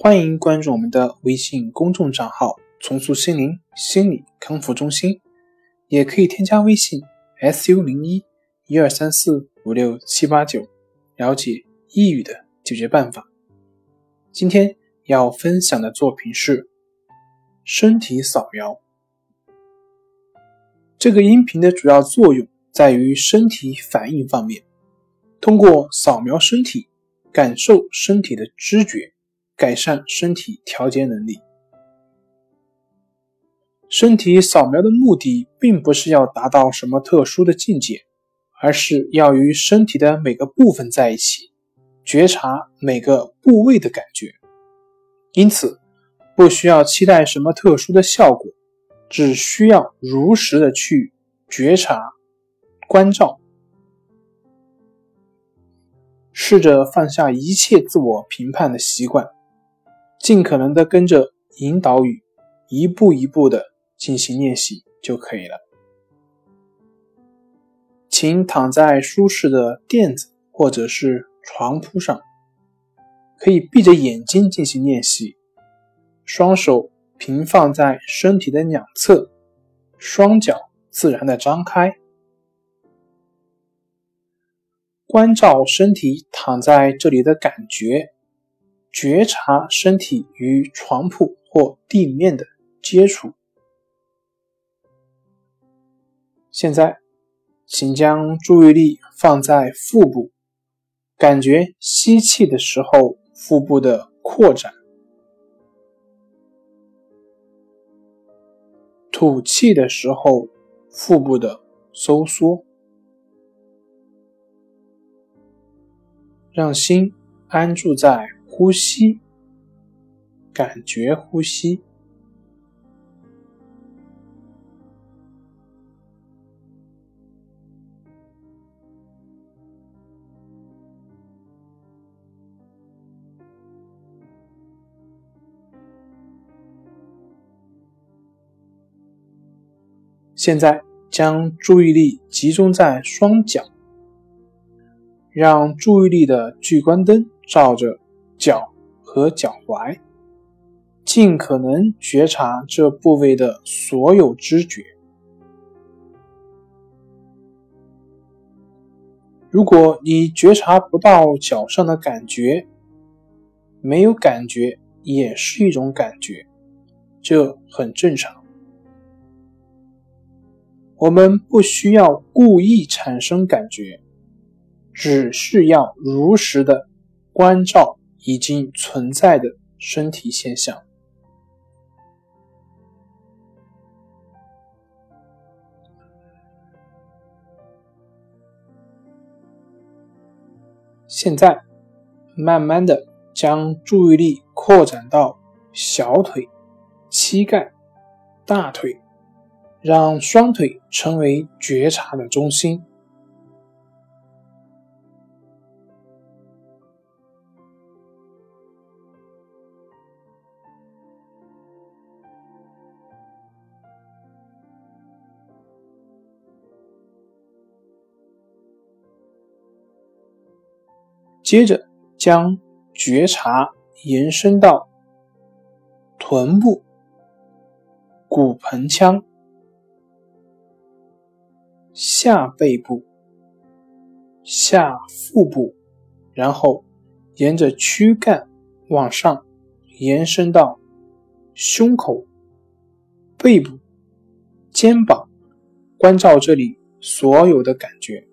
欢迎关注我们的微信公众账号“重塑心灵心理康复中心”，也可以添加微信 “su 零一一二三四五六七八九”了解抑郁的解决办法。今天要分享的作品是身体扫描。这个音频的主要作用在于身体反应方面，通过扫描身体，感受身体的知觉。改善身体调节能力。身体扫描的目的并不是要达到什么特殊的境界，而是要与身体的每个部分在一起，觉察每个部位的感觉。因此，不需要期待什么特殊的效果，只需要如实的去觉察、关照，试着放下一切自我评判的习惯。尽可能的跟着引导语，一步一步的进行练习就可以了。请躺在舒适的垫子或者是床铺上，可以闭着眼睛进行练习。双手平放在身体的两侧，双脚自然的张开，关照身体躺在这里的感觉。觉察身体与床铺或地面的接触。现在，请将注意力放在腹部，感觉吸气的时候腹部的扩展，吐气的时候腹部的收缩，让心安住在。呼吸，感觉呼吸。现在将注意力集中在双脚，让注意力的聚光灯照着。脚和脚踝，尽可能觉察这部位的所有知觉。如果你觉察不到脚上的感觉，没有感觉也是一种感觉，这很正常。我们不需要故意产生感觉，只是要如实的关照。已经存在的身体现象。现在，慢慢的将注意力扩展到小腿、膝盖、大腿，让双腿成为觉察的中心。接着将觉察延伸到臀部、骨盆腔、下背部、下腹部，然后沿着躯干往上延伸到胸口、背部、肩膀，关照这里所有的感觉。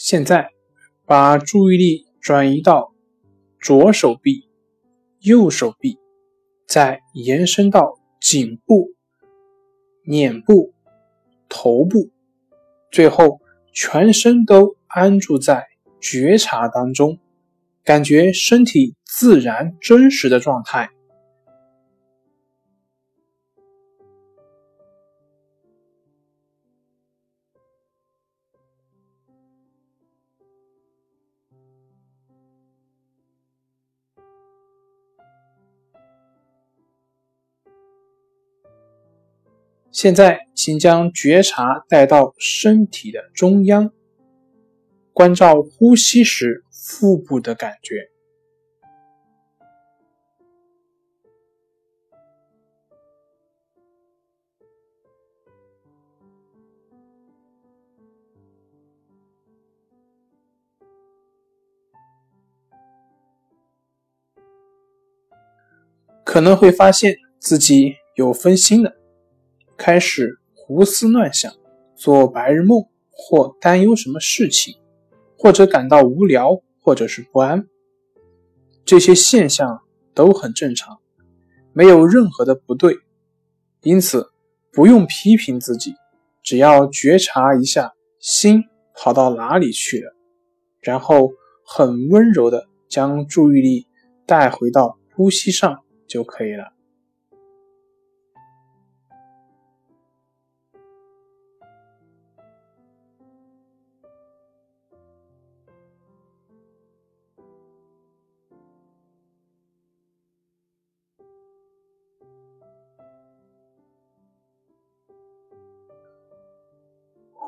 现在，把注意力转移到左手臂、右手臂，再延伸到颈部、脸部、头部，最后全身都安住在觉察当中，感觉身体自然真实的状态。现在，请将觉察带到身体的中央，关照呼吸时腹部的感觉。可能会发现自己有分心了。开始胡思乱想，做白日梦，或担忧什么事情，或者感到无聊，或者是不安，这些现象都很正常，没有任何的不对，因此不用批评自己，只要觉察一下心跑到哪里去了，然后很温柔的将注意力带回到呼吸上就可以了。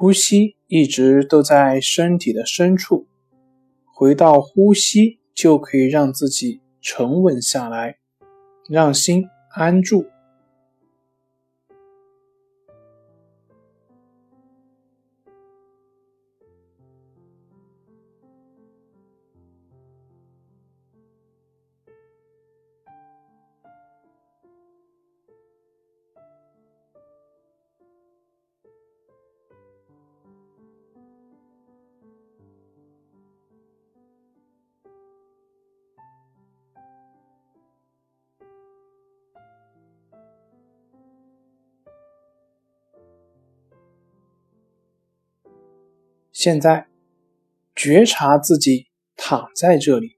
呼吸一直都在身体的深处，回到呼吸就可以让自己沉稳下来，让心安住。现在，觉察自己躺在这里。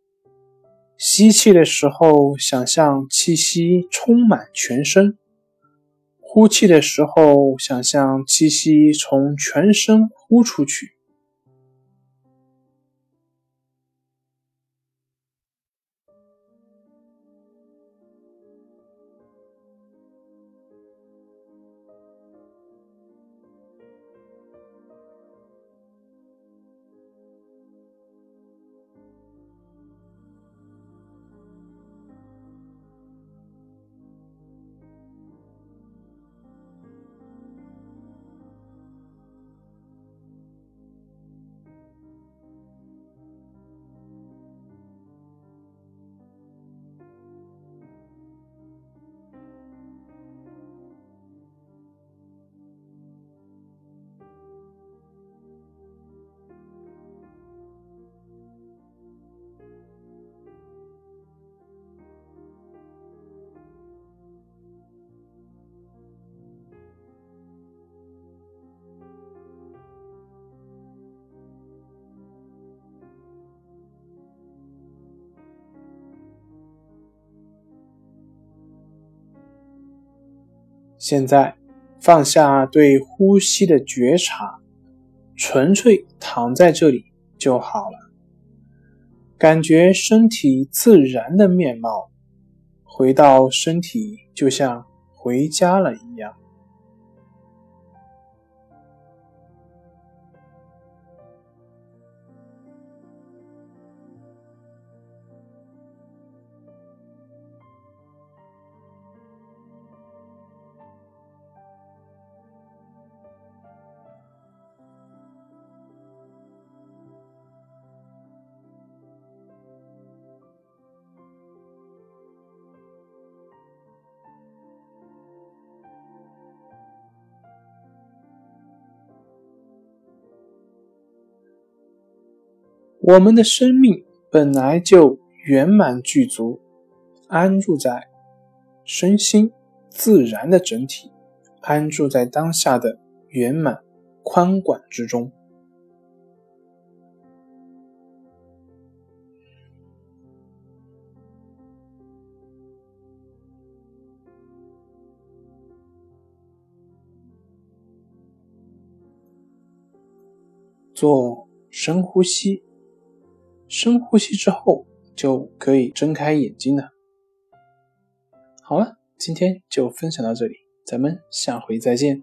吸气的时候，想象气息充满全身；呼气的时候，想象气息从全身呼出去。现在放下对呼吸的觉察，纯粹躺在这里就好了。感觉身体自然的面貌，回到身体就像回家了一样。我们的生命本来就圆满具足，安住在身心自然的整体，安住在当下的圆满宽广之中。做深呼吸。深呼吸之后，就可以睁开眼睛了。好了，今天就分享到这里，咱们下回再见。